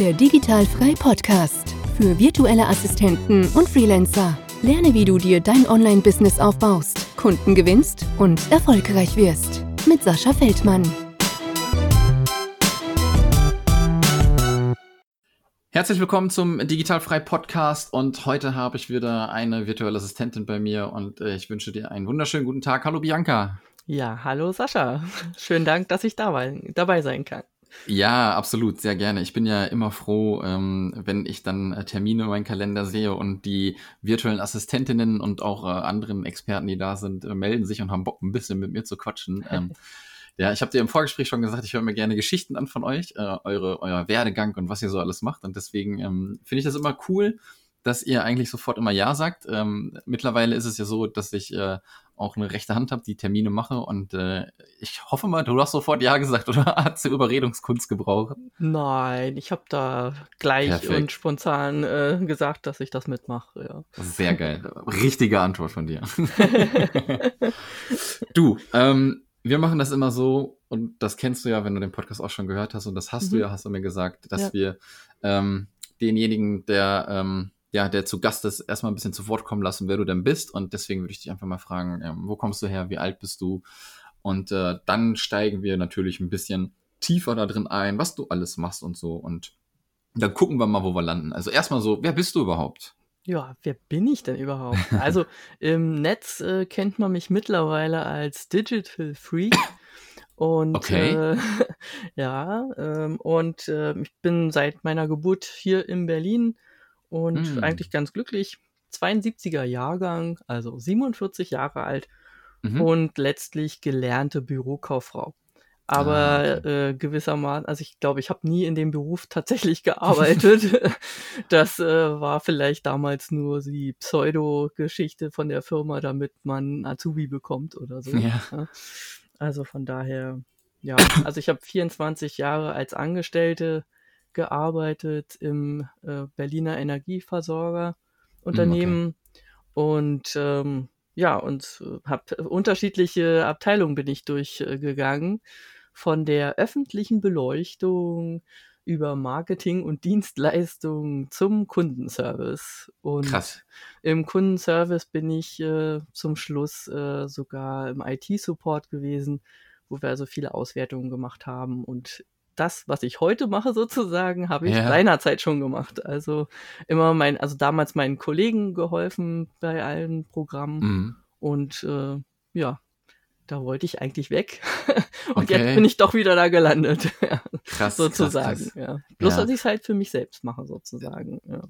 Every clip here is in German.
Der Digitalfrei Podcast für virtuelle Assistenten und Freelancer. Lerne, wie du dir dein Online-Business aufbaust, Kunden gewinnst und erfolgreich wirst. Mit Sascha Feldmann. Herzlich willkommen zum Digitalfrei Podcast und heute habe ich wieder eine virtuelle Assistentin bei mir und äh, ich wünsche dir einen wunderschönen guten Tag. Hallo Bianca. Ja, hallo Sascha. Schönen Dank, dass ich dabei, dabei sein kann. Ja, absolut, sehr gerne. Ich bin ja immer froh, ähm, wenn ich dann äh, Termine in meinem Kalender sehe und die virtuellen Assistentinnen und auch äh, anderen Experten, die da sind, äh, melden sich und haben Bock, ein bisschen mit mir zu quatschen. Ähm, ja, ich habe dir im Vorgespräch schon gesagt, ich höre mir gerne Geschichten an von euch, äh, eure, euer Werdegang und was ihr so alles macht. Und deswegen ähm, finde ich das immer cool, dass ihr eigentlich sofort immer Ja sagt. Ähm, mittlerweile ist es ja so, dass ich äh, auch eine rechte Hand habe, die Termine mache und äh, ich hoffe mal, du hast sofort Ja gesagt oder hat sie Überredungskunst gebraucht? Nein, ich habe da gleich Perfekt. und spontan äh, gesagt, dass ich das mitmache. Ja. Sehr geil. Richtige Antwort von dir. du, ähm, wir machen das immer so, und das kennst du ja, wenn du den Podcast auch schon gehört hast, und das hast mhm. du ja, hast du mir gesagt, dass ja. wir ähm, denjenigen, der ähm, ja, der zu Gast ist, erstmal ein bisschen zu Wort kommen lassen, wer du denn bist. Und deswegen würde ich dich einfach mal fragen, ähm, wo kommst du her, wie alt bist du? Und äh, dann steigen wir natürlich ein bisschen tiefer da drin ein, was du alles machst und so. Und dann gucken wir mal, wo wir landen. Also erstmal so, wer bist du überhaupt? Ja, wer bin ich denn überhaupt? Also im Netz äh, kennt man mich mittlerweile als Digital Freak. Und okay. äh, ja, ähm, und äh, ich bin seit meiner Geburt hier in Berlin und mm. eigentlich ganz glücklich. 72er Jahrgang, also 47 Jahre alt mhm. und letztlich gelernte Bürokauffrau. Aber ah, okay. äh, gewissermaßen, also ich glaube, ich habe nie in dem Beruf tatsächlich gearbeitet. das äh, war vielleicht damals nur die Pseudo-Geschichte von der Firma, damit man Azubi bekommt oder so. Ja. Also von daher, ja, also ich habe 24 Jahre als Angestellte gearbeitet im äh, Berliner Energieversorgerunternehmen okay. und ähm, ja, und äh, habe unterschiedliche Abteilungen bin ich durchgegangen, von der öffentlichen Beleuchtung über Marketing und Dienstleistungen zum Kundenservice. Und Krass. im Kundenservice bin ich äh, zum Schluss äh, sogar im IT-Support gewesen, wo wir also viele Auswertungen gemacht haben und das, was ich heute mache sozusagen, habe ich ja. seinerzeit schon gemacht. Also immer mein, also damals meinen Kollegen geholfen bei allen Programmen mhm. und äh, ja, da wollte ich eigentlich weg. und okay. jetzt bin ich doch wieder da gelandet. krass. sozusagen. Krass, krass. Ja. Bloß, ja. dass ich es halt für mich selbst mache, sozusagen. Ja.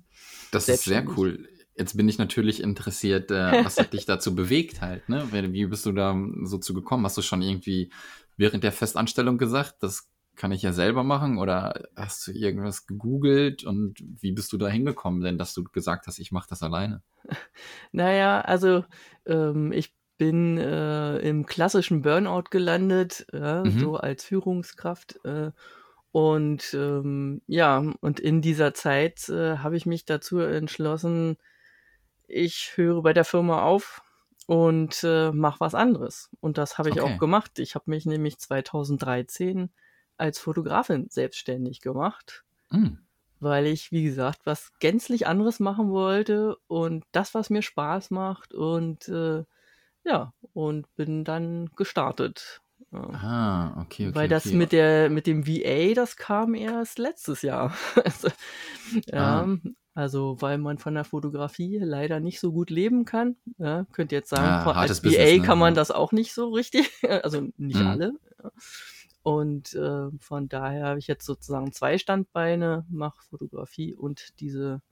Das ist sehr cool. Jetzt bin ich natürlich interessiert, äh, was hat dich dazu bewegt halt, ne? Wie bist du da so zu gekommen? Hast du schon irgendwie während der Festanstellung gesagt, das kann ich ja selber machen oder hast du irgendwas gegoogelt und wie bist du da hingekommen denn, dass du gesagt hast, ich mache das alleine? Naja, also ähm, ich bin äh, im klassischen Burnout gelandet, ja, mhm. so als Führungskraft. Äh, und ähm, ja, und in dieser Zeit äh, habe ich mich dazu entschlossen, ich höre bei der Firma auf und äh, mache was anderes. Und das habe ich okay. auch gemacht. Ich habe mich nämlich 2013 als Fotografin selbstständig gemacht, mhm. weil ich, wie gesagt, was gänzlich anderes machen wollte und das, was mir Spaß macht und äh, ja, und bin dann gestartet. Ah, okay, okay. Weil das okay. mit der mit dem VA, das kam erst letztes Jahr. also, ja, ah. also weil man von der Fotografie leider nicht so gut leben kann. Ja, könnt ihr jetzt sagen, ah, als VA Business, ne? kann man das auch nicht so richtig. Also nicht mhm. alle. Und äh, von daher habe ich jetzt sozusagen zwei Standbeine, mache Fotografie und diese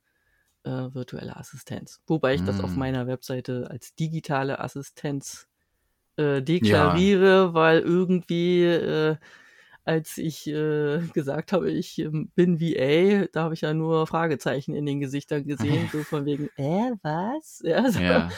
äh, virtuelle Assistenz. Wobei ich mm. das auf mm. meiner Webseite als digitale Assistenz äh, deklariere, ja. weil irgendwie, äh, als ich äh, gesagt habe, ich ähm, bin VA, da habe ich ja nur Fragezeichen in den Gesichtern gesehen, so von wegen, äh, was? Ja, so. ja.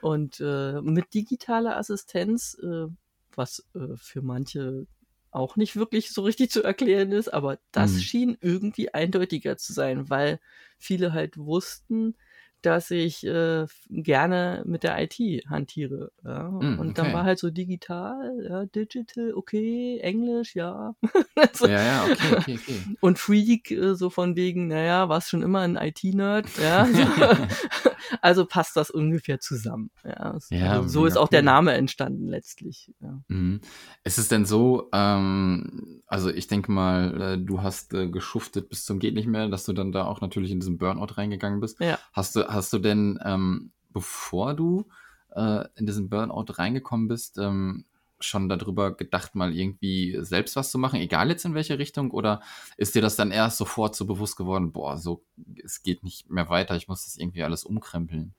Und äh, mit digitaler Assistenz äh, was äh, für manche auch nicht wirklich so richtig zu erklären ist, aber das mhm. schien irgendwie eindeutiger zu sein, weil viele halt wussten, dass ich äh, gerne mit der IT hantiere. Ja? Mm, und dann war halt so digital, ja, digital, okay, Englisch, ja. so. Ja, ja, okay, okay, okay. Und Freak, äh, so von wegen, naja, warst schon immer ein IT-Nerd, ja. also passt das ungefähr zusammen. Ja, ja also so ist auch cool. der Name entstanden letztlich. Ja. Mhm. Ist es denn so, ähm, also ich denke mal, äh, du hast äh, geschuftet bis zum geht nicht mehr, dass du dann da auch natürlich in diesen Burnout reingegangen bist. Ja. Hast du, hast du denn, ähm, bevor du äh, in diesen Burnout reingekommen bist, ähm, schon darüber gedacht, mal irgendwie selbst was zu machen, egal jetzt in welche Richtung, oder ist dir das dann erst sofort so bewusst geworden, boah, so, es geht nicht mehr weiter, ich muss das irgendwie alles umkrempeln?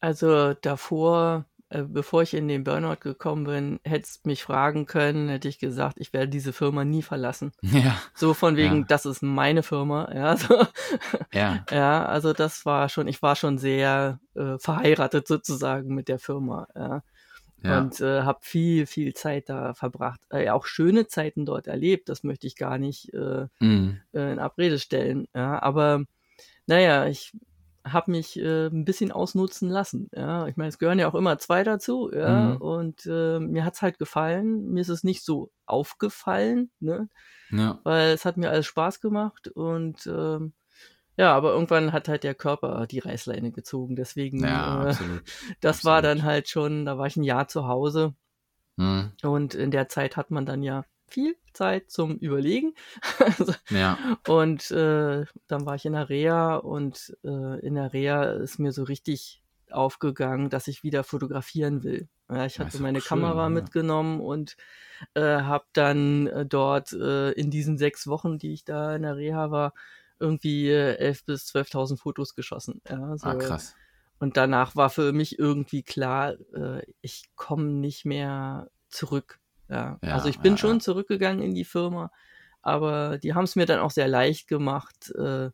Also davor, äh, bevor ich in den Burnout gekommen bin, hättest mich fragen können, hätte ich gesagt, ich werde diese Firma nie verlassen. Ja. So von wegen, ja. das ist meine Firma, ja. So. Ja. Ja, also das war schon, ich war schon sehr äh, verheiratet sozusagen mit der Firma, ja. Ja. Und äh, habe viel, viel Zeit da verbracht. Äh, auch schöne Zeiten dort erlebt. Das möchte ich gar nicht äh. Äh, in Abrede stellen. Ja, aber naja, ich habe mich äh, ein bisschen ausnutzen lassen. Ja, ich meine, es gehören ja auch immer zwei dazu. Ja, mhm. und äh, mir hat's halt gefallen. Mir ist es nicht so aufgefallen, ne? Ja. Weil es hat mir alles Spaß gemacht und ähm, ja, aber irgendwann hat halt der Körper die Reißleine gezogen. Deswegen, ja, äh, absolut. das absolut. war dann halt schon, da war ich ein Jahr zu Hause. Hm. Und in der Zeit hat man dann ja viel Zeit zum Überlegen. Also, ja. Und äh, dann war ich in der Reha und äh, in der Reha ist mir so richtig aufgegangen, dass ich wieder fotografieren will. Ja, ich hatte meine schön, Kamera ja. mitgenommen und äh, habe dann äh, dort äh, in diesen sechs Wochen, die ich da in der Reha war, irgendwie äh, 11.000 bis 12.000 Fotos geschossen. Ja, so. Ah, krass. Und danach war für mich irgendwie klar, äh, ich komme nicht mehr zurück. Ja. ja also ich bin ja, schon ja. zurückgegangen in die Firma, aber die haben es mir dann auch sehr leicht gemacht, äh,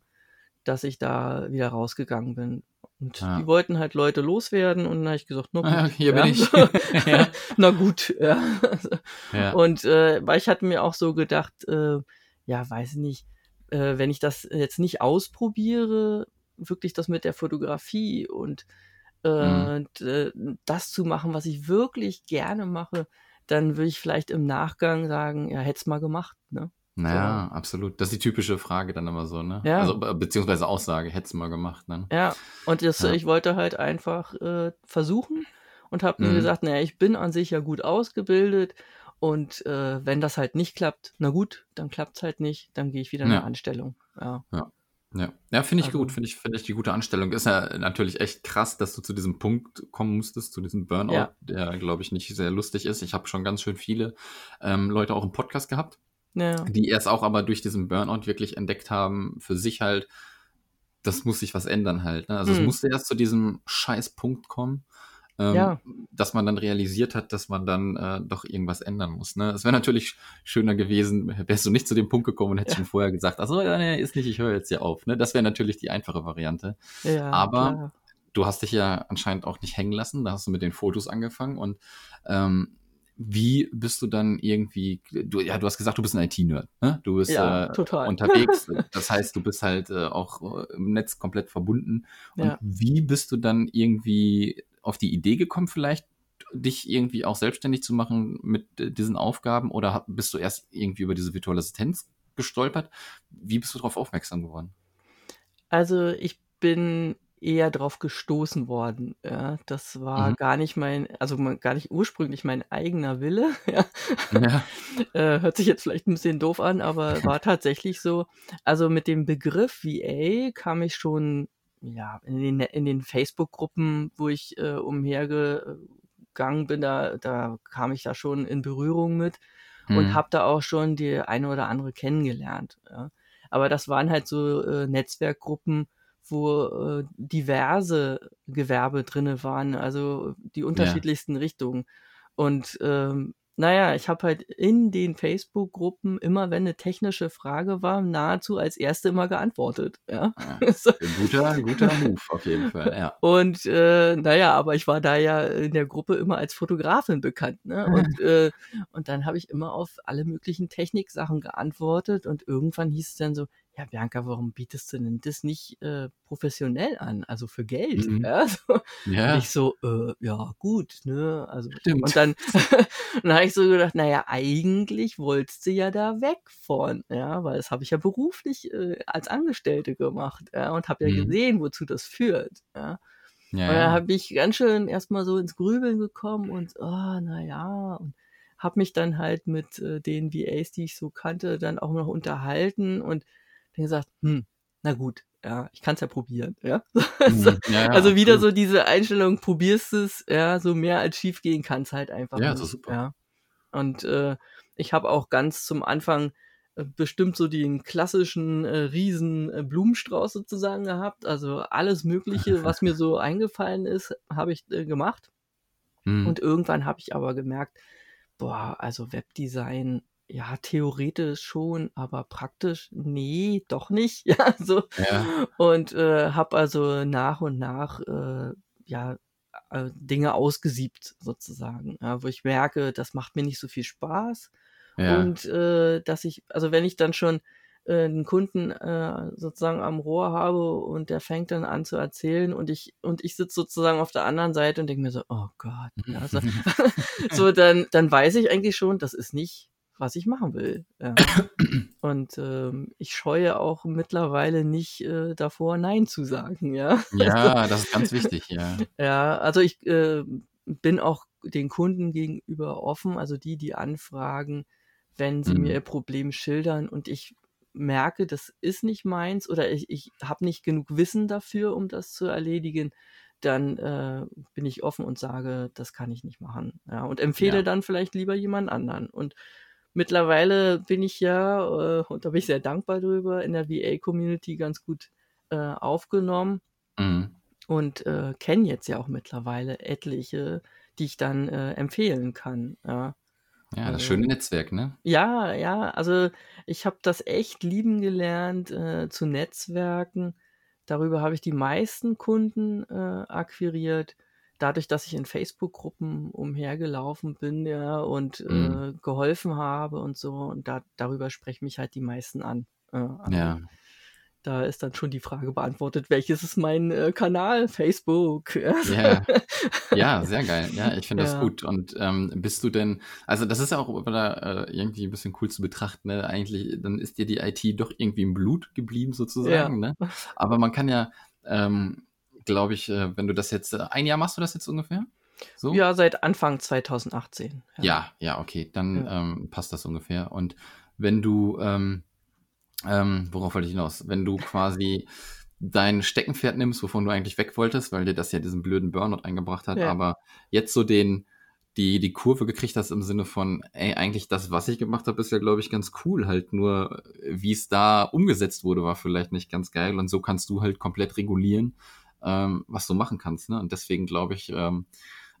dass ich da wieder rausgegangen bin. Und die wollten halt Leute loswerden und dann habe ich gesagt, na gut, hier bin ich. na gut, ja. Und äh, weil ich hatte mir auch so gedacht, äh, ja, weiß ich nicht, äh, wenn ich das jetzt nicht ausprobiere, wirklich das mit der Fotografie und äh, mhm. Äh, das zu machen, was ich wirklich gerne mache, dann würde ich vielleicht im Nachgang sagen, ja, hätte es mal gemacht, ne? Naja, so. absolut. Das ist die typische Frage dann immer so, ne? Ja. Also, beziehungsweise Aussage, hätte es mal gemacht, ne? Ja, und das, ja. ich wollte halt einfach äh, versuchen und habe mhm. mir gesagt, naja, ich bin an sich ja gut ausgebildet und äh, wenn das halt nicht klappt, na gut, dann klappt es halt nicht, dann gehe ich wieder in ja. eine Anstellung. Ja. Ja, ja. ja finde ich also, gut, finde ich, finde ich die gute Anstellung. Ist ja natürlich echt krass, dass du zu diesem Punkt kommen musstest, zu diesem Burnout, ja. der, glaube ich, nicht sehr lustig ist. Ich habe schon ganz schön viele ähm, Leute auch im Podcast gehabt, ja. die erst auch aber durch diesen Burnout wirklich entdeckt haben, für sich halt, das muss sich was ändern halt. Ne? Also mhm. es musste erst zu diesem scheiß Punkt kommen ähm, ja. dass man dann realisiert hat, dass man dann äh, doch irgendwas ändern muss. Ne? Es wäre natürlich schöner gewesen, wärst du nicht zu dem Punkt gekommen und hättest ja. schon vorher gesagt, also nee, ist nicht, ich höre jetzt hier auf. Ne? Das wäre natürlich die einfache Variante. Ja, Aber klar. du hast dich ja anscheinend auch nicht hängen lassen, da hast du mit den Fotos angefangen und ähm, wie bist du dann irgendwie, du, ja, du hast gesagt, du bist ein IT-Nerd, ne? Du bist ja, äh, unterwegs, das heißt, du bist halt äh, auch äh, im Netz komplett verbunden. Und ja. wie bist du dann irgendwie auf die Idee gekommen, vielleicht dich irgendwie auch selbstständig zu machen mit äh, diesen Aufgaben oder bist du erst irgendwie über diese virtuelle Assistenz gestolpert? Wie bist du darauf aufmerksam geworden? Also ich bin eher drauf gestoßen worden. Ja, das war mhm. gar nicht mein, also gar nicht ursprünglich mein eigener Wille. Ja. ja. äh, hört sich jetzt vielleicht ein bisschen doof an, aber war tatsächlich so. Also mit dem Begriff VA kam ich schon ja, in den, in den Facebook-Gruppen, wo ich äh, umhergegangen bin, da, da kam ich da schon in Berührung mit mhm. und habe da auch schon die eine oder andere kennengelernt. Ja. Aber das waren halt so äh, Netzwerkgruppen, wo äh, diverse Gewerbe drinne waren, also die unterschiedlichsten ja. Richtungen. Und ähm, naja, ich habe halt in den Facebook-Gruppen immer, wenn eine technische Frage war, nahezu als erste immer geantwortet. Ja. ja guter, guter Move auf jeden Fall, ja. Und äh, naja, aber ich war da ja in der Gruppe immer als Fotografin bekannt. Ne? Und, äh, und dann habe ich immer auf alle möglichen Techniksachen geantwortet und irgendwann hieß es dann so, ja, Bianca, warum bietest du denn das nicht äh, professionell an? Also für Geld. Mhm. Ja, so. ja. ich so, äh, ja, gut, ne? Also, Stimmt. und dann, dann habe ich so gedacht, naja, eigentlich wolltest du ja da weg von, ja, weil das habe ich ja beruflich äh, als Angestellte gemacht, ja, und habe ja mhm. gesehen, wozu das führt, ja. Ja, und da habe ich ganz schön erstmal so ins Grübeln gekommen und, oh, naja, und habe mich dann halt mit äh, den VAs, die ich so kannte, dann auch noch unterhalten und dann gesagt, hm, na gut, ja, ich kann es ja probieren, ja. Mhm, ja, ja also wieder absolut. so diese Einstellung, probierst es, ja, so mehr als schief gehen kann es halt einfach ja. Ja, super. Ja. Und äh, ich habe auch ganz zum Anfang äh, bestimmt so den klassischen äh, riesen äh, Blumenstrauß sozusagen gehabt. Also alles Mögliche, was mir so eingefallen ist, habe ich äh, gemacht. Mhm. Und irgendwann habe ich aber gemerkt, boah, also Webdesign ja, theoretisch schon, aber praktisch, nee, doch nicht. Ja, so. Ja. Und äh, habe also nach und nach äh, ja äh, Dinge ausgesiebt sozusagen, ja, wo ich merke, das macht mir nicht so viel Spaß. Ja. Und äh, dass ich, also wenn ich dann schon äh, einen Kunden äh, sozusagen am Rohr habe und der fängt dann an zu erzählen und ich und ich sitze sozusagen auf der anderen Seite und denke mir so, oh Gott, ja, so, so dann dann weiß ich eigentlich schon, das ist nicht was ich machen will. Ja. Und ähm, ich scheue auch mittlerweile nicht äh, davor, Nein zu sagen, ja. Ja, das ist ganz wichtig, ja. Ja, also ich äh, bin auch den Kunden gegenüber offen, also die, die anfragen, wenn sie mhm. mir ihr Problem schildern und ich merke, das ist nicht meins oder ich, ich habe nicht genug Wissen dafür, um das zu erledigen, dann äh, bin ich offen und sage, das kann ich nicht machen. Ja, und empfehle ja. dann vielleicht lieber jemand anderen. Und Mittlerweile bin ich ja, äh, und da bin ich sehr dankbar drüber, in der VA-Community ganz gut äh, aufgenommen mhm. und äh, kenne jetzt ja auch mittlerweile etliche, die ich dann äh, empfehlen kann. Ja. Ja, das also schöne Netzwerk, ne? Ja, ja, also ich habe das echt lieben gelernt äh, zu Netzwerken. Darüber habe ich die meisten Kunden äh, akquiriert dadurch, dass ich in Facebook-Gruppen umhergelaufen bin, ja, und mhm. äh, geholfen habe und so, und da, darüber sprechen mich halt die meisten an. Äh, ja. Da ist dann schon die Frage beantwortet, welches ist mein äh, Kanal? Facebook. Ja. ja, sehr geil. Ja, ich finde das gut. Und ähm, bist du denn, also das ist ja auch oder, äh, irgendwie ein bisschen cool zu betrachten, ne? Eigentlich, dann ist dir die IT doch irgendwie im Blut geblieben, sozusagen, ja. ne? Aber man kann ja, ähm, glaube ich, äh, wenn du das jetzt, äh, ein Jahr machst du das jetzt ungefähr? So? Ja, seit Anfang 2018. Ja, ja, ja okay, dann ja. Ähm, passt das ungefähr. Und wenn du, ähm, ähm, worauf wollte ich hinaus? Wenn du quasi dein Steckenpferd nimmst, wovon du eigentlich weg wolltest, weil dir das ja diesen blöden Burnout eingebracht hat, ja. aber jetzt so den, die, die Kurve gekriegt hast im Sinne von, ey, eigentlich das, was ich gemacht habe, ist ja, glaube ich, ganz cool. Halt nur, wie es da umgesetzt wurde, war vielleicht nicht ganz geil. Und so kannst du halt komplett regulieren, ähm, was du machen kannst. Ne? Und deswegen glaube ich, ähm,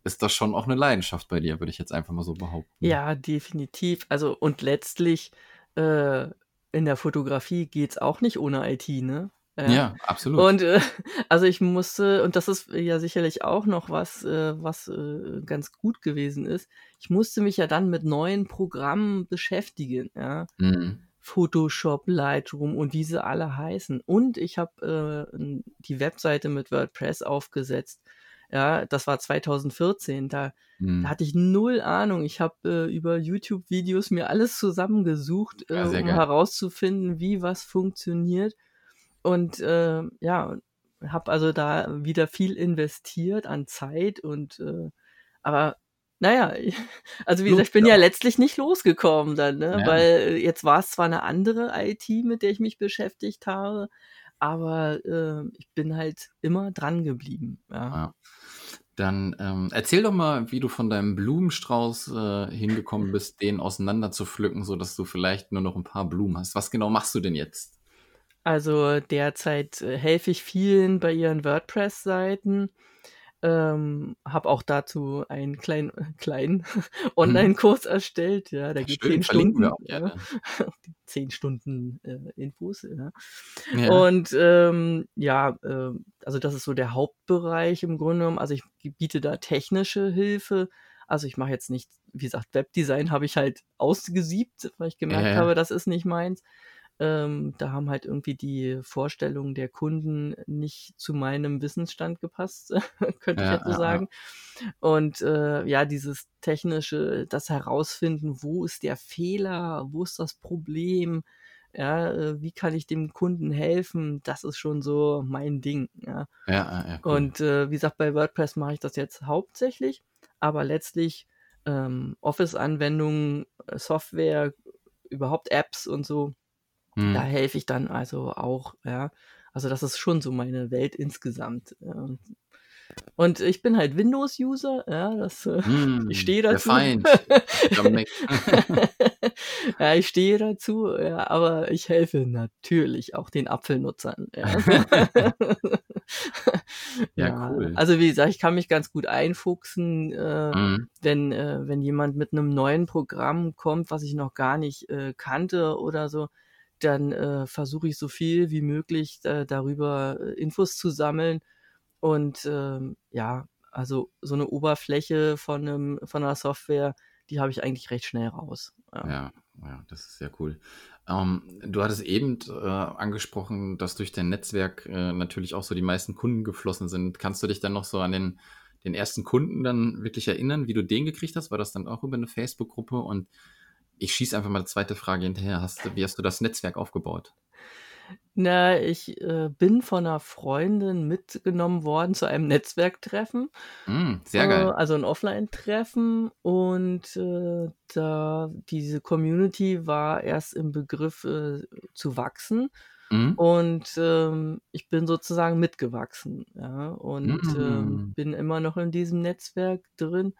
ist das schon auch eine Leidenschaft bei dir, würde ich jetzt einfach mal so behaupten. Ja, definitiv. Also und letztlich äh, in der Fotografie geht es auch nicht ohne IT, ne? Äh, ja, absolut. Und äh, also ich musste, und das ist ja sicherlich auch noch was, äh, was äh, ganz gut gewesen ist, ich musste mich ja dann mit neuen Programmen beschäftigen, ja. Mhm. Photoshop, Lightroom und wie sie alle heißen. Und ich habe äh, die Webseite mit WordPress aufgesetzt. Ja, das war 2014. Da, hm. da hatte ich null Ahnung. Ich habe äh, über YouTube-Videos mir alles zusammengesucht, äh, ja, um geil. herauszufinden, wie was funktioniert. Und äh, ja, habe also da wieder viel investiert an Zeit und äh, aber naja, also wie gesagt, ich bin ja letztlich nicht losgekommen dann, ne? Ja. weil jetzt war es zwar eine andere IT, mit der ich mich beschäftigt habe, aber äh, ich bin halt immer dran geblieben. Ja. ja. Dann ähm, erzähl doch mal, wie du von deinem Blumenstrauß äh, hingekommen bist, den auseinander zu pflücken, sodass du vielleicht nur noch ein paar Blumen hast. Was genau machst du denn jetzt? Also derzeit äh, helfe ich vielen bei ihren WordPress-Seiten ähm, habe auch dazu einen kleinen, kleinen mhm. Online-Kurs erstellt. Ja, der geht zehn Stunden. Auch, ja. zehn Stunden äh, Infos. Ja. ja. Und ähm, ja, äh, also das ist so der Hauptbereich im Grunde genommen. Also ich biete da technische Hilfe. Also ich mache jetzt nicht, wie gesagt, Webdesign habe ich halt ausgesiebt, weil ich gemerkt habe, das ist nicht meins. Ähm, da haben halt irgendwie die Vorstellungen der Kunden nicht zu meinem Wissensstand gepasst, könnte ich Ja, jetzt so ja, ja. sagen. Und äh, ja, dieses technische, das Herausfinden, wo ist der Fehler, wo ist das Problem, ja, äh, wie kann ich dem Kunden helfen, das ist schon so mein Ding, ja. Ja, ja, ja, cool. Und äh, wie gesagt, bei WordPress mache ich das jetzt hauptsächlich, aber letztlich ähm, Office-Anwendungen, äh, Software, überhaupt Apps und so, da Hm. helfe ich dann also auch, ja. Also das ist schon so meine Welt insgesamt. Ja. Und ich bin halt Windows-User, ja, das, äh, ich Hm, stehe der dazu. Feind am Mac. ja, ich stehe dazu, ja, aber ich helfe natürlich auch den Apfelnutzern. Ja. Ja, ja, cool. also wie gesagt, ich kann mich ganz gut einfuchsen, äh, Mhm. wenn, äh, wenn jemand mit einem neuen Programm kommt, was ich noch gar nicht äh, kannte oder so, dann äh, versuche ich so viel wie möglich äh, darüber äh, Infos zu sammeln. Und ähm, ja, also so eine Oberfläche von, einem, von einer Software, die habe ich eigentlich recht schnell raus. Ja. Ja, ja, das ist sehr cool. Ähm, du hattest eben äh, angesprochen, dass durch dein Netzwerk äh, natürlich auch so die meisten Kunden geflossen sind. Kannst du dich dann noch so an den, den ersten Kunden dann wirklich erinnern, wie du den gekriegt hast? War das dann auch über eine Facebook-Gruppe? Und ich schieße einfach mal eine zweite Frage hinterher. Hast, wie hast du das Netzwerk aufgebaut? Na, ich äh, bin von einer Freundin mitgenommen worden zu einem Netzwerktreffen. Mm, sehr Äh, geil. also ein Offline-Treffen und äh, da diese Community war erst im Begriff äh, zu wachsen Mm, und ähm, ich bin sozusagen mitgewachsen, ja, und ähm, Mm. bin immer noch in diesem Netzwerk drin.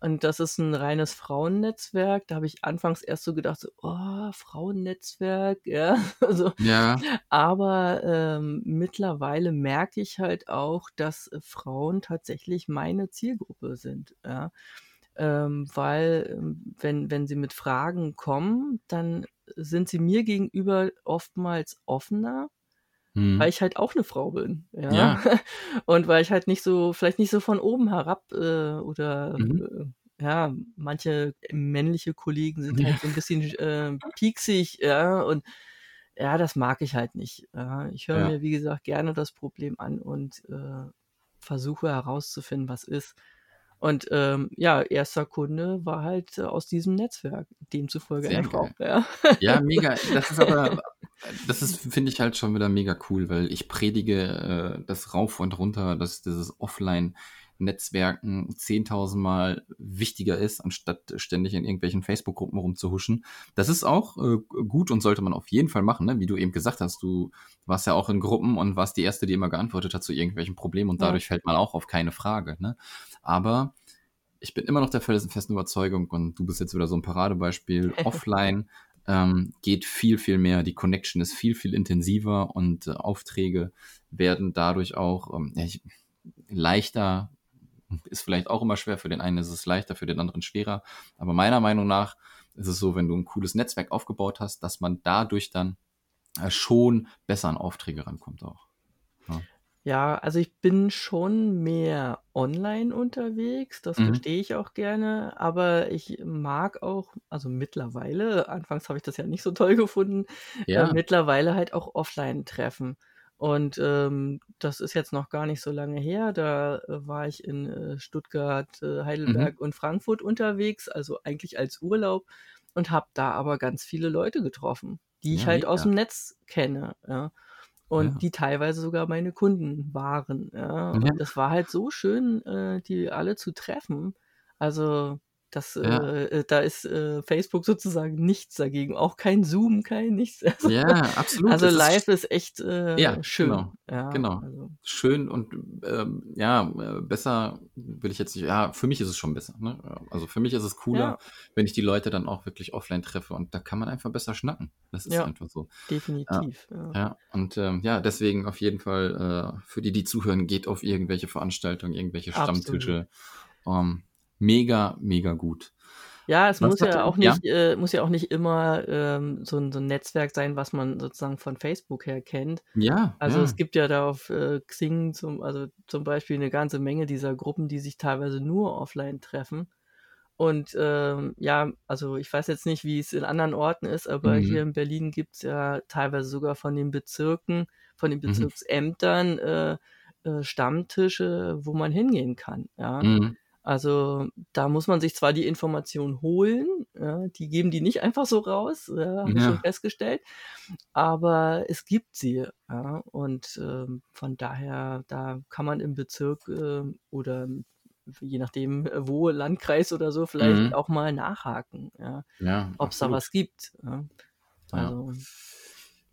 Und das ist ein reines Frauennetzwerk. Da habe ich anfangs erst so gedacht, so, oh, Frauennetzwerk, ja. Also, ja, aber ähm, mittlerweile merke ich halt auch, dass Frauen tatsächlich meine Zielgruppe sind, ja. Ähm, weil, ähm, wenn, wenn sie mit Fragen kommen, dann sind sie mir gegenüber oftmals offener, weil mm, ich halt auch eine Frau bin, ja. ja, Und weil ich halt nicht so, vielleicht nicht so von oben herab äh, oder mhm. äh, ja, manche männliche Kollegen sind ja, halt so ein bisschen äh, pieksig, ja, und ja, das mag ich halt nicht. Ja. Ich höre mir, wie gesagt, gerne das Problem an und äh, versuche herauszufinden, was ist. Und ähm, ja, erster Kunde war halt äh, aus diesem Netzwerk, demzufolge sehr eine Frau. Ja. Ja, mega. Das ist aber, das ist, finde ich halt schon wieder mega cool, weil ich predige äh, das rauf und runter, dass dieses Offline-Netzwerken 10.000 Mal wichtiger ist, anstatt ständig in irgendwelchen Facebook-Gruppen rumzuhuschen. Das ist auch äh, gut und sollte man auf jeden Fall machen, ne? Wie du eben gesagt hast, du warst ja auch in Gruppen und warst die Erste, die immer geantwortet hat zu irgendwelchen Problemen und Ja. dadurch fällt man auch auf keine Frage, ne? Aber ich bin immer noch der felsenfesten Überzeugung und du bist jetzt wieder so ein Paradebeispiel. Offline ähm, geht viel, viel mehr. Die Connection ist viel, viel intensiver und äh, Aufträge werden dadurch auch ähm, ich, leichter. Ist vielleicht auch immer schwer. Für den einen ist es leichter, für den anderen schwerer. Aber meiner Meinung nach ist es so, wenn du ein cooles Netzwerk aufgebaut hast, dass man dadurch dann äh, schon besser an Aufträge rankommt auch. Ja. Ja, also ich bin schon mehr online unterwegs, das Mhm. verstehe ich auch gerne, aber ich mag auch, also mittlerweile, anfangs habe ich das ja nicht so toll gefunden, äh, Ja. mittlerweile halt auch Offline-Treffen. Und ähm, das ist jetzt noch gar nicht so lange her. Da äh, war ich in äh, Stuttgart, äh, Mhm. Heidelberg und Frankfurt unterwegs, also eigentlich als Urlaub und habe da aber ganz viele Leute getroffen, die ich Ja, halt aus mega. dem Netz kenne. Ja. Und Ja. die teilweise sogar meine Kunden waren. Ja. Ja. Und das war halt so schön, äh, die alle zu treffen. Also das, Ja. äh, äh, da ist äh, Facebook sozusagen nichts dagegen. Auch kein Zoom, kein nichts. Also, Ja, absolut. also ist live ist echt äh, Ja, schön. genau, Ja, genau. also. Schön und ähm, ja, äh, besser will ich jetzt nicht. Ja, für mich ist es schon besser. Ne? Also für mich ist es cooler, Ja, wenn ich die Leute dann auch wirklich offline treffe und da kann man einfach besser schnacken. Das ist ja, einfach so. Definitiv. Ja. Und ähm, ja, deswegen auf jeden Fall äh, für die, die zuhören, geht auf irgendwelche Veranstaltungen, irgendwelche Absolut. Stammtische. Mega, mega gut. Ja, es Was muss ja auch ja? nicht, äh, muss ja auch nicht immer ähm, so, ein, so ein Netzwerk sein, was man sozusagen von Facebook her kennt. Ja, Also ja. es gibt ja da auf äh, Xing zum, also zum Beispiel eine ganze Menge dieser Gruppen, die sich teilweise nur offline treffen. Und ähm, ja, also ich weiß jetzt nicht, wie es in anderen Orten ist, aber Mhm. hier in Berlin gibt es ja teilweise sogar von den Bezirken, von den Mhm. Bezirksämtern äh, äh, Stammtische, wo man hingehen kann. Ja. Mhm. Also da muss man sich zwar die Informationen holen, ja, die geben die nicht einfach so raus, ja, habe ich schon festgestellt, aber es gibt sie. Ja, und ähm, von daher, da kann man im Bezirk äh, oder je nachdem äh, wo, Landkreis oder so, vielleicht Mhm. auch mal nachhaken, ja, ob es da was gibt. Also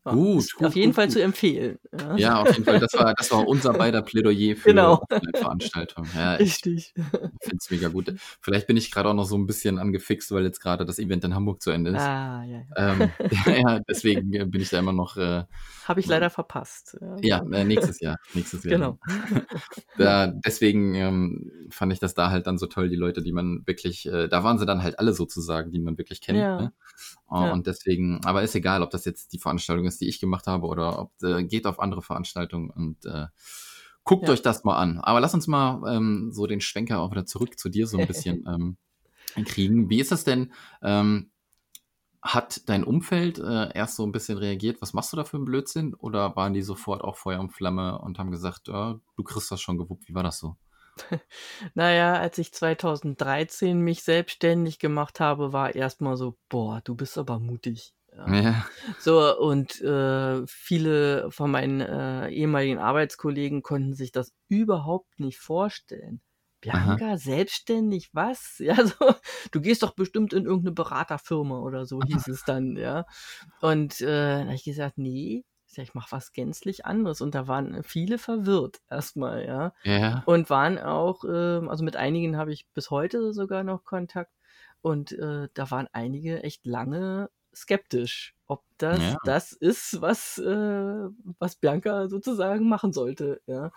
ja, Gut, gut, auf jeden gut, Fall gut. zu empfehlen. Ja. Ja, auf jeden Fall. Das war, das war unser beider Plädoyer für Genau. Offline-Veranstaltungen. Ja, ich Richtig. finde es mega gut. Vielleicht bin ich gerade auch noch so ein bisschen angefixt, weil jetzt gerade das Event in Hamburg zu Ende ist. Ah, ja, ja. Ähm, ja, deswegen äh, bin ich da immer noch. Äh, Habe ich leider verpasst. ja, äh, nächstes Jahr. Nächstes Jahr. Genau. Da, deswegen ähm, fand ich das da halt dann so toll, die Leute, die man wirklich, äh, da waren sie dann halt alle sozusagen, die man wirklich kennt. Ja. Ne? Äh, Ja. Und deswegen, aber ist egal, ob das jetzt die Veranstaltung ist, die ich gemacht habe oder ob äh, geht auf andere Veranstaltungen und äh, guckt Ja. euch das mal an. Aber lass uns mal ähm, so den Schwenker auch wieder zurück zu dir so ein bisschen ähm, kriegen. Wie ist das denn? Ähm, hat dein Umfeld äh, erst so ein bisschen reagiert, was machst du da für einen Blödsinn? Oder waren die sofort auch Feuer und Flamme und haben gesagt, ja, du kriegst das schon gewuppt? Wie war das so? Naja, als ich 2013 mich selbstständig gemacht habe, war erstmal so, boah, du bist aber mutig. Ja. Ja, So, und äh, viele von meinen äh, ehemaligen Arbeitskollegen konnten sich das überhaupt nicht vorstellen. Bianca, selbstständig, was? Ja, so, du gehst doch bestimmt in irgendeine Beraterfirma oder so, hieß es dann, ja. Und äh, dann habe ich gesagt, nee, ich, sag, ich mache was gänzlich anderes. Und da waren viele verwirrt erstmal, ja. ja, Und waren auch, ähm, also mit einigen habe ich bis heute sogar noch Kontakt. Und äh, da waren einige echt lange skeptisch, ob das Ja. das ist, was, äh, was Bianca sozusagen machen sollte. Ja.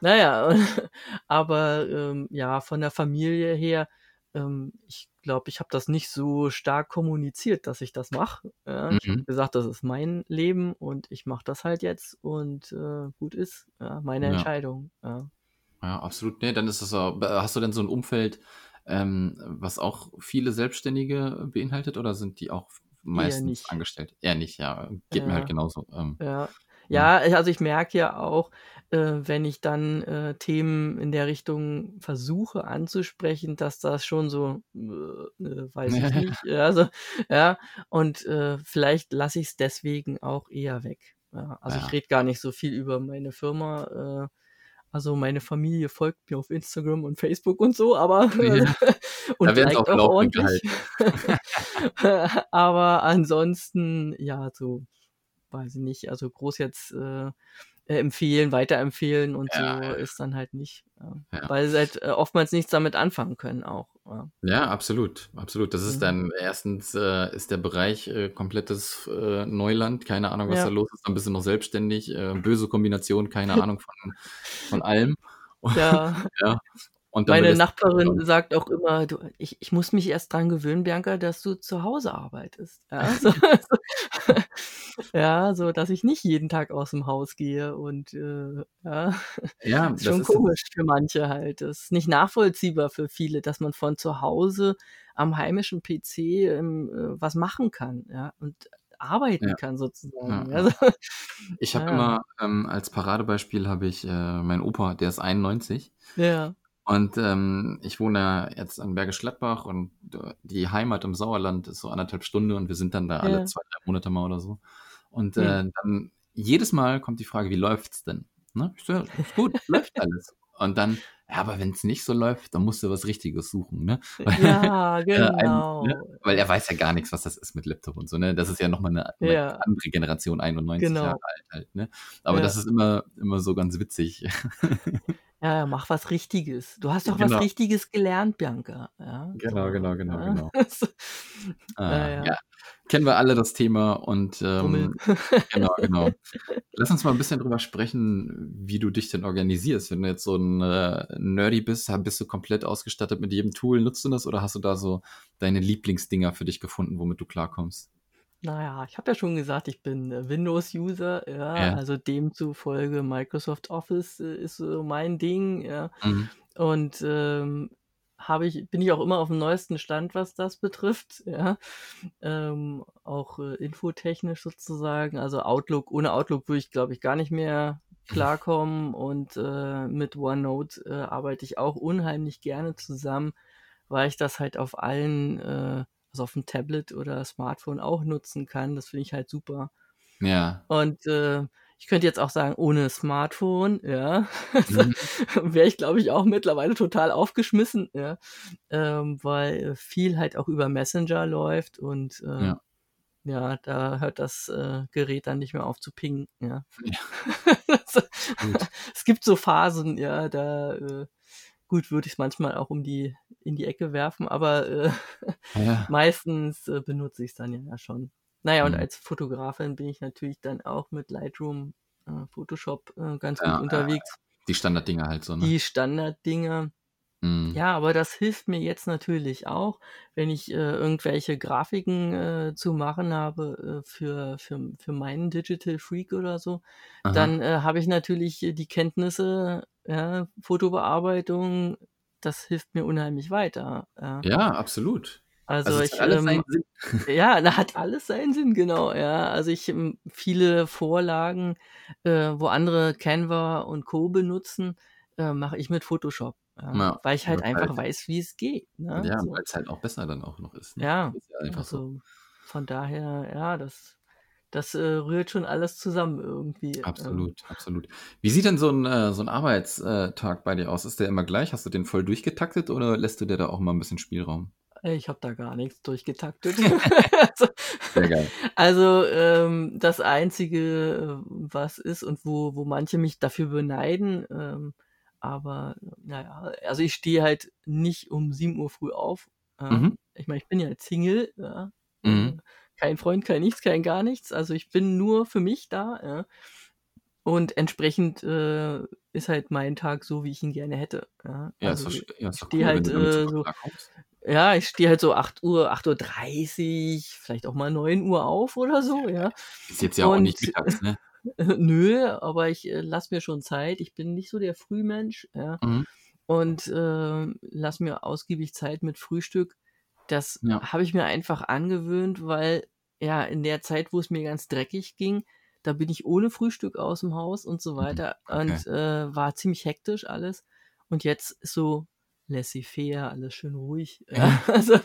Naja, aber ähm, ja, von der Familie her, ähm, ich glaube, ich habe das nicht so stark kommuniziert, dass ich das mache. Ja. Ich habe Mhm. gesagt, das ist mein Leben und ich mache das halt jetzt und äh, gut ist. Ja, meine Ja. Entscheidung. Ja. absolut. Nee, dann ist es so. Hast du denn so ein Umfeld, ähm, was auch viele Selbstständige beinhaltet oder sind die auch meistens nicht. angestellt? Eher nicht, ja. Geht mir halt genauso. Ähm, Ja. Ja, also ich merke ja auch, äh, wenn ich dann äh, Themen in der Richtung versuche anzusprechen, dass das schon so, äh, äh, weiß ich nicht, ja, also, ja, und äh, vielleicht lasse ich es deswegen auch eher weg. Ja, also Ja. ich rede gar nicht so viel über meine Firma. Äh, also meine Familie folgt mir auf Instagram und Facebook und so, aber Ja. und Da werden auch Laufenden ordentlich. aber ansonsten, ja, so weiß ich nicht, also groß jetzt äh, äh, empfehlen, weiterempfehlen und Ja, so ja. ist dann halt nicht. Ja. Ja. Weil sie halt äh, oftmals nichts damit anfangen können auch. Ja. Absolut, absolut. Das ist Mhm. dann erstens äh, ist der Bereich äh, komplettes äh, Neuland, keine Ahnung, was da los ist. Dann bist du noch selbstständig, äh, böse Kombination, keine Ahnung von, von allem. Ja, ja. Meine Nachbarin sagt auch immer, du, ich, ich muss mich erst dran gewöhnen, Bianca, dass du zu Hause arbeitest. Ja, so, ja, so dass ich nicht jeden Tag aus dem Haus gehe und äh, ja. Ja, ist schon ist komisch für manche halt. Das ist nicht nachvollziehbar für viele, dass man von zu Hause am heimischen PC ähm, äh, was machen kann, ja, und arbeiten Ja. kann sozusagen. Ja, Also, Ich habe Ja. immer ähm, als Paradebeispiel habe ich äh, meinen Opa, der ist 91 ja, und ähm, ich wohne jetzt an Bergisch Gladbach und äh, die Heimat im Sauerland ist so anderthalb Stunden und wir sind dann da alle Ja. zwei, drei Monate mal oder so. Und äh, dann jedes Mal kommt die Frage, wie läuft's denn? Ne? Ich so, ja, ist gut, läuft alles. Und dann, ja, aber wenn es nicht so läuft, dann musst du was Richtiges suchen, ne? Weil, ja, äh, ein- genau. ne? Weil er weiß ja gar nichts, was das ist mit Laptop und so, ne? Das ist ja nochmal eine, eine Ja. andere Generation, 91 Genau. Jahre alt halt, ne? Aber Ja. das ist immer, immer so ganz witzig. Ja, mach was Richtiges. Du hast doch Genau. was Richtiges gelernt, Bianca. Ja, Genau, so, genau, genau, genau. Ja, Ah, ja. Kennen wir alle das Thema und ähm, genau, genau. Lass uns mal ein bisschen drüber sprechen, wie du dich denn organisierst. Wenn du jetzt so ein äh, Nerdy bist, bist du komplett ausgestattet mit jedem Tool. Nutzt du das oder hast du da so deine Lieblingsdinger für dich gefunden, womit du klarkommst? Naja, ich habe ja schon gesagt, ich bin äh, Windows-User, ja, Ja. also demzufolge Microsoft Office äh, ist so mein Ding, ja. Mhm. Und ähm, habe ich, bin ich auch immer auf dem neuesten Stand, was das betrifft. Ja. Ähm, auch äh, infotechnisch sozusagen. Also Outlook, ohne Outlook würde ich, glaube ich, gar nicht mehr klarkommen. Und äh, mit OneNote äh, arbeite ich auch unheimlich gerne zusammen, weil ich das halt auf allen, äh, also auf dem Tablet oder Smartphone auch nutzen kann. Das finde ich halt super. Ja. Und äh, ich könnte jetzt auch sagen, ohne Smartphone, ja, mhm. wäre ich, glaube ich, auch mittlerweile total aufgeschmissen, ja, ähm, weil viel halt auch über Messenger läuft und äh, ja. ja. da hört das äh, Gerät dann nicht mehr auf zu pingen, ja. ja. es gibt so Phasen, ja, da äh, gut würde ich es manchmal auch um die in die Ecke werfen, aber äh, ja. meistens äh, benutze ich es dann ja schon. Naja, und mhm. als Fotografin bin ich natürlich dann auch mit Lightroom, äh, Photoshop äh, ganz ja, gut unterwegs. die Standarddinger halt so, ne? Die Standarddinger. Mhm. Ja, aber das hilft mir jetzt natürlich auch, wenn ich äh, irgendwelche Grafiken äh, zu machen habe äh, für, für, für meinen Digital Freak oder so. Aha. Dann äh, habe ich natürlich die Kenntnisse, ja, Fotobearbeitung, das hilft mir unheimlich weiter. Ja, ja absolut. Also, also ich, ähm, ja, da hat alles seinen Sinn, genau, ja. Also ich ähm, viele Vorlagen, äh, wo andere Canva und Co. benutzen, äh, mache ich mit Photoshop. Ja, ja, weil ich halt einfach halt, weiß, wie es geht. Ne? Ja, so. weil es halt auch besser dann auch noch ist. Ne? Ja, ist ja einfach also so. von daher, ja, das, das äh, rührt schon alles zusammen irgendwie. Ähm. Absolut, ähm. absolut. Wie sieht denn so ein, äh, so ein Arbeitstag bei dir aus? Ist der immer gleich? Hast du den voll durchgetaktet oder lässt du dir da auch mal ein bisschen Spielraum? Ich habe da gar nichts durchgetaktet. also, Sehr geil. also ähm, das Einzige, was ist und wo, wo manche mich dafür beneiden, ähm, aber naja, also ich stehe halt nicht um 7 Uhr früh auf. Äh, mhm. Ich meine, ich bin ja Single, ja. Mhm. kein Freund, kein nichts, kein gar nichts. Also ich bin nur für mich da. Ja. Und entsprechend äh, ist halt mein Tag so, wie ich ihn gerne hätte. Ja, ja also, ist doch, ja, ist doch cool, halt äh, so, ja, ich stehe halt so 8 Uhr, 8.30 Uhr, vielleicht auch mal 9 Uhr auf oder so, ja. Ist jetzt ja Und, auch nicht mittags, ne? Nö, aber ich äh, lasse mir schon Zeit. Ich bin nicht so der Frühmensch, ja. Mhm. Und äh, lass mir ausgiebig Zeit mit Frühstück. Das ja. habe ich mir einfach angewöhnt, weil ja, in der Zeit, wo es mir ganz dreckig ging, da bin ich ohne Frühstück aus dem Haus und so mhm. weiter okay. und äh, war ziemlich hektisch alles. Und jetzt so laissez-faire, alles schön ruhig. Ja, also,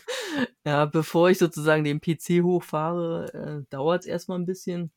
ja, bevor ich sozusagen den PC hochfahre, äh, dauert es erstmal ein bisschen.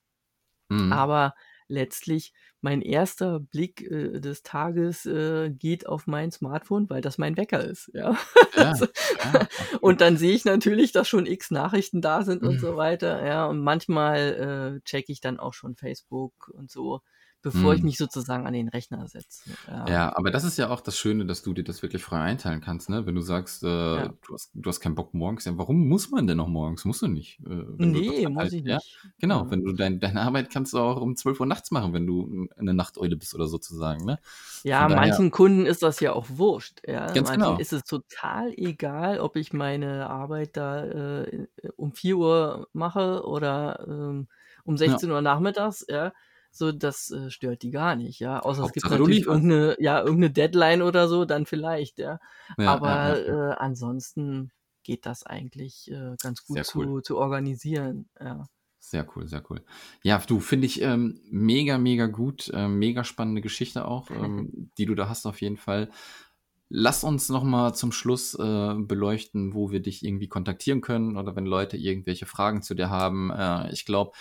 Mhm. Aber letztlich mein erster Blick äh, des Tages äh, geht auf mein Smartphone, weil das mein Wecker ist. Ja. ja, also, ja und dann sehe ich natürlich, dass schon x Nachrichten da sind mhm. und so weiter. Ja, und manchmal äh, checke ich dann auch schon Facebook und so bevor hm. ich mich sozusagen an den Rechner setze. Ja. ja. aber das ist ja auch das Schöne, dass du dir das wirklich frei einteilen kannst, ne? Wenn du sagst, äh, ja. du, hast, du hast keinen Bock morgens, ja, warum muss man denn noch morgens? Musst du nicht. Äh, nee, muss halt, ich nicht. Genau, ja. wenn du dein, deine Arbeit kannst du auch um 12 Uhr nachts machen, wenn du eine Nachteule bist oder sozusagen, ne? Ja, daher, manchen Kunden ist das ja auch wurscht. Ja? Ganz manchen genau. ist es total egal, ob ich meine Arbeit da äh, um 4 Uhr mache oder ähm, um 16 Uhr nachmittags, ja so, das äh, stört die gar nicht, ja. Außer Hauptsache es gibt natürlich irgendeine, ja, irgendeine Deadline oder so, dann vielleicht, ja. ja Aber ja, ja. Äh, ansonsten geht das eigentlich äh, ganz gut cool. zu, zu organisieren, ja. Sehr cool, sehr cool. Ja, du finde ich ähm, mega, mega gut, äh, mega spannende Geschichte auch, ähm, die du da hast auf jeden Fall. Lass uns noch mal zum Schluss äh, beleuchten, wo wir dich irgendwie kontaktieren können oder wenn Leute irgendwelche Fragen zu dir haben. Äh, ich glaube,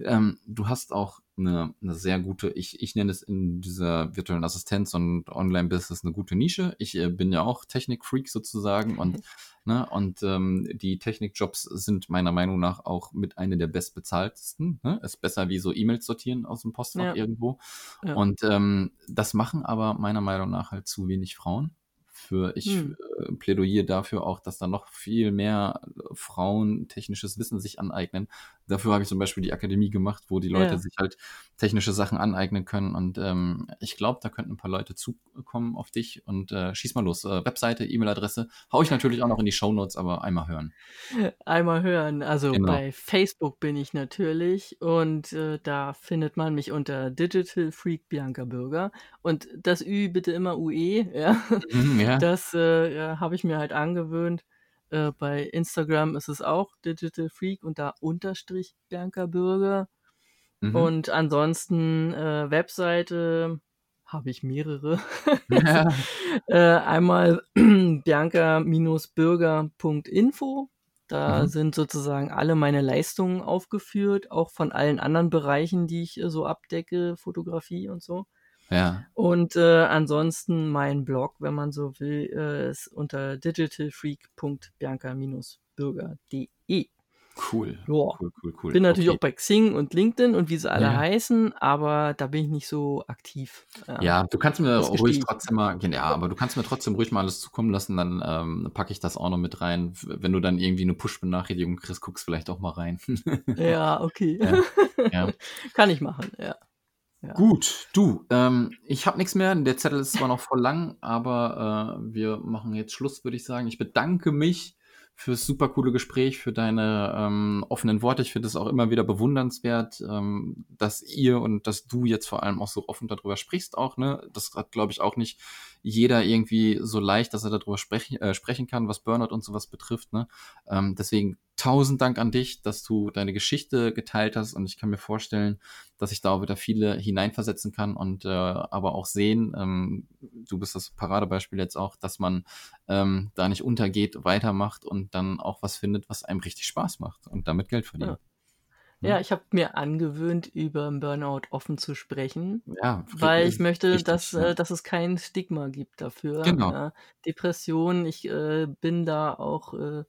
ähm, du hast auch eine, eine sehr gute, ich, ich nenne es in dieser virtuellen Assistenz und Online-Business eine gute Nische. Ich äh, bin ja auch Technik-Freak sozusagen und, ne, und ähm, die Technik-Jobs sind meiner Meinung nach auch mit einer der bestbezahltesten. Ne? Ist besser wie so E-Mails sortieren aus dem Postfach ja. irgendwo. Ja. Und ähm, das machen aber meiner Meinung nach halt zu wenig Frauen für, ich hm. äh, plädoyer dafür auch, dass da noch viel mehr Frauen technisches Wissen sich aneignen. Dafür habe ich zum Beispiel die Akademie gemacht, wo die Leute ja. sich halt technische Sachen aneignen können. Und ähm, ich glaube, da könnten ein paar Leute zukommen auf dich. Und äh, schieß mal los. Äh, Webseite, E-Mail-Adresse. Hau ich natürlich auch noch in die Show Notes, aber einmal hören. Einmal hören. Also genau. bei Facebook bin ich natürlich. Und äh, da findet man mich unter Digital Freak Bianca Bürger. Und das Ü bitte immer UE. Ja. Mhm, ja. Das, äh, habe ich mir halt angewöhnt. Äh, bei Instagram ist es auch Digital Freak und da Unterstrich Bianca Bürger. Mhm. Und ansonsten äh, Webseite habe ich mehrere. Ja. äh, einmal bianca-bürger.info. Da mhm. sind sozusagen alle meine Leistungen aufgeführt, auch von allen anderen Bereichen, die ich äh, so abdecke, Fotografie und so. Ja. Und äh, ansonsten mein Blog, wenn man so will, äh, ist unter digitalfreak.bianca-bürger.de. Cool. Ja. Cool, cool, cool. Bin natürlich okay. auch bei Xing und LinkedIn und wie sie alle ja. heißen, aber da bin ich nicht so aktiv. Ja, ja du kannst mir ruhig trotzdem mal, ja, aber du kannst mir trotzdem ruhig mal alles zukommen lassen, dann ähm, packe ich das auch noch mit rein. Wenn du dann irgendwie eine Push-Benachrichtigung kriegst, guckst vielleicht auch mal rein. ja, okay. Ja. Kann ich machen, ja. Ja. Gut, du, ähm, ich habe nichts mehr. Der Zettel ist zwar noch voll lang, aber äh, wir machen jetzt Schluss, würde ich sagen. Ich bedanke mich fürs super coole Gespräch, für deine ähm, offenen Worte. Ich finde es auch immer wieder bewundernswert, ähm, dass ihr und dass du jetzt vor allem auch so offen darüber sprichst auch. Ne? Das hat, glaube ich, auch nicht jeder irgendwie so leicht, dass er darüber sprech, äh, sprechen kann, was Burnout und sowas betrifft. Ne? Ähm, deswegen tausend Dank an dich, dass du deine Geschichte geteilt hast und ich kann mir vorstellen, dass ich da auch wieder viele hineinversetzen kann und äh, aber auch sehen, ähm, du bist das Paradebeispiel jetzt auch, dass man ähm, da nicht untergeht, weitermacht und dann auch was findet, was einem richtig Spaß macht und damit Geld verdient. Ja. Ja, ich habe mir angewöhnt, über Burnout offen zu sprechen, ja, weil ich möchte, richtig, dass, ja. äh, dass es kein Stigma gibt dafür. Genau. Äh, Depression, ich äh, bin da auch äh,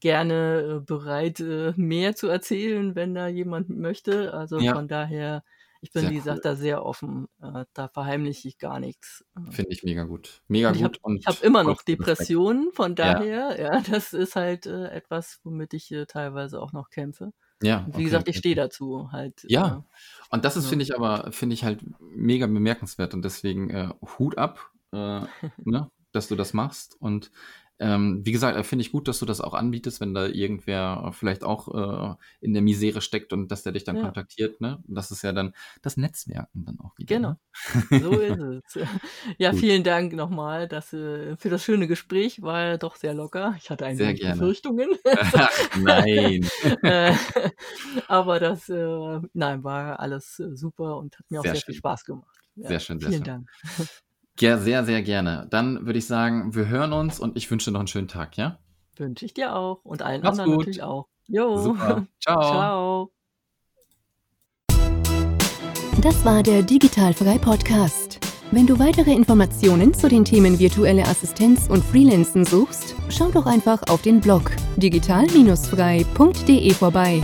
gerne äh, bereit, äh, mehr zu erzählen, wenn da jemand möchte. Also ja. von daher, ich bin, sehr wie gesagt, cool. da sehr offen. Äh, da verheimliche ich gar nichts. Finde ich mega gut. Mega und gut. Ich habe hab immer noch Depressionen, von daher, ja. ja, das ist halt etwas, womit ich teilweise auch noch kämpfe. Ja. Und wie okay, gesagt, ich stehe dazu halt. Ja. Und das ist, ja. finde ich aber, finde ich halt mega bemerkenswert und deswegen äh, Hut ab, äh, ne, dass du das machst. Und ähm, wie gesagt, finde ich gut, dass du das auch anbietest, wenn da irgendwer vielleicht auch äh, in der Misere steckt und dass der dich dann ja. kontaktiert. Ne? Das ist ja dann das Netzwerken dann auch wieder. Genau, ne? so ist es. Ja, gut. vielen Dank nochmal dass, äh, für das schöne Gespräch. War doch sehr locker. Ich hatte ein wenig Befürchtungen. nein. Äh, aber das, äh, nein, war alles äh, super und hat mir auch sehr, sehr viel Spaß gemacht. Ja, sehr schön, sehr vielen schön. Vielen Dank. Ja, sehr, sehr gerne. Dann würde ich sagen, wir hören uns und ich wünsche noch einen schönen Tag, ja? Wünsche ich dir auch und allen Mach's anderen gut. natürlich auch. Jo. Super. Ciao. Ciao. Das war der Digitalfrei Podcast. Wenn du weitere Informationen zu den Themen virtuelle Assistenz und Freelancen suchst, schau doch einfach auf den Blog digital-frei.de vorbei.